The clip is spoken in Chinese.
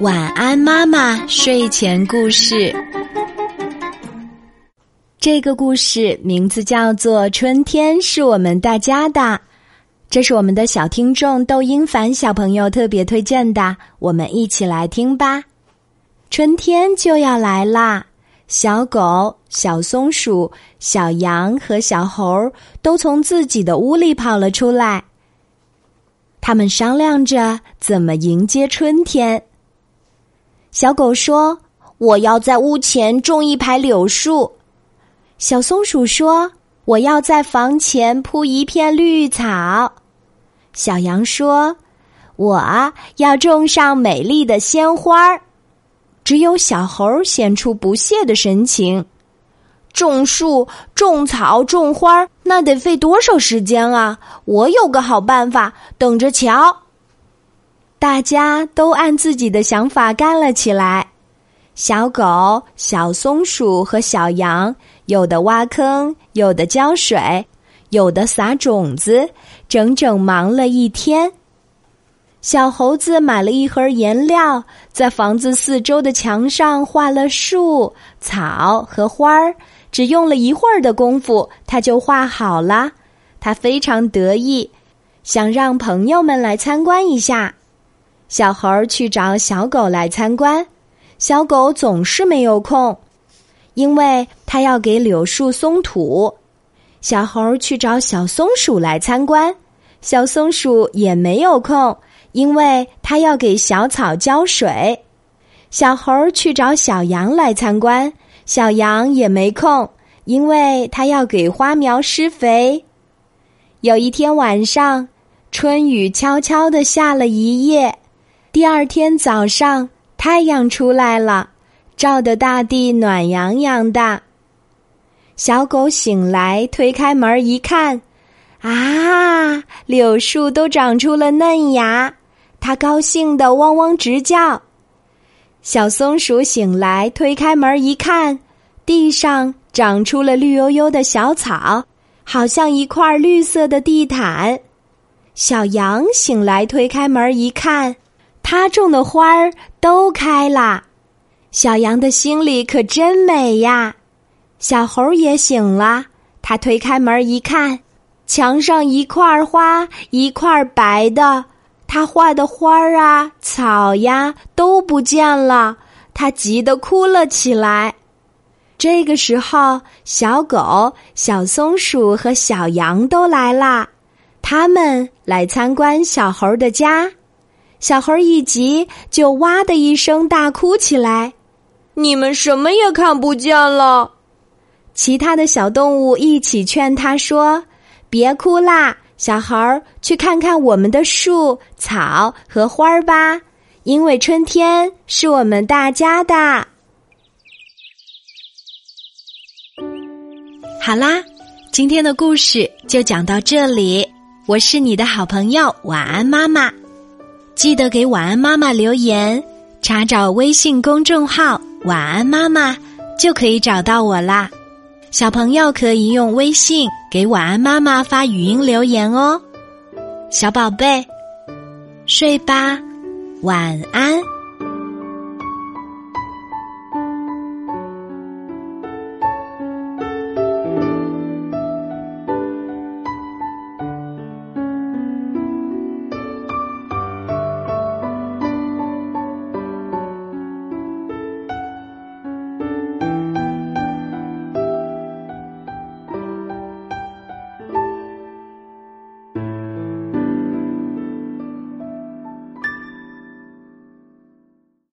晚安，妈妈。睡前故事。这个故事名字叫做《春天是我们大家的》，这是我们的小听众窦英凡小朋友特别推荐的，我们一起来听吧。春天就要来啦，小狗、小松鼠、小羊和小猴都从自己的屋里跑了出来。他们商量着怎么迎接春天。小狗说：“我要在屋前种一排柳树。”小松鼠说：“我要在房前铺一片绿草。”小羊说：“我要种上美丽的鲜花。”只有小猴显出不屑的神情。种树、种草、种花，那得费多少时间啊！我有个好办法，等着瞧。大家都按自己的想法干了起来。小狗、小松鼠和小羊，有的挖坑，有的浇水，有的撒种子，整整忙了一天。小猴子买了一盒颜料，在房子四周的墙上画了树、草和花儿。只用了一会儿的功夫，他就画好了。他非常得意，想让朋友们来参观一下。小猴去找小狗来参观，小狗总是没有空，因为他要给柳树松土。小猴去找小松鼠来参观，小松鼠也没有空，因为他要给小草浇水。小猴去找小羊来参观。小羊也没空，因为它要给花苗施肥。有一天晚上，春雨悄悄的下了一夜。第二天早上，太阳出来了，照得大地暖洋洋的。小狗醒来，推开门一看，啊，柳树都长出了嫩芽，它高兴的汪汪直叫。小松鼠醒来，推开门一看，地上长出了绿油油的小草，好像一块绿色的地毯。小羊醒来，推开门一看，它种的花儿都开了。小羊的心里可真美呀！小猴也醒了，它推开门一看，墙上一块花，一块白的。他画的花儿啊、草呀都不见了，他急得哭了起来。这个时候，小狗、小松鼠和小羊都来啦，他们来参观小猴的家。小猴一急，就哇的一声大哭起来：“你们什么也看不见了！”其他的小动物一起劝他说：“别哭啦。”小猴儿，去看看我们的树、草和花儿吧，因为春天是我们大家的。好啦，今天的故事就讲到这里。我是你的好朋友晚安妈妈，记得给晚安妈妈留言，查找微信公众号“晚安妈妈”就可以找到我啦。小朋友可以用微信给晚安妈妈发语音留言哦，小宝贝，睡吧，晚安。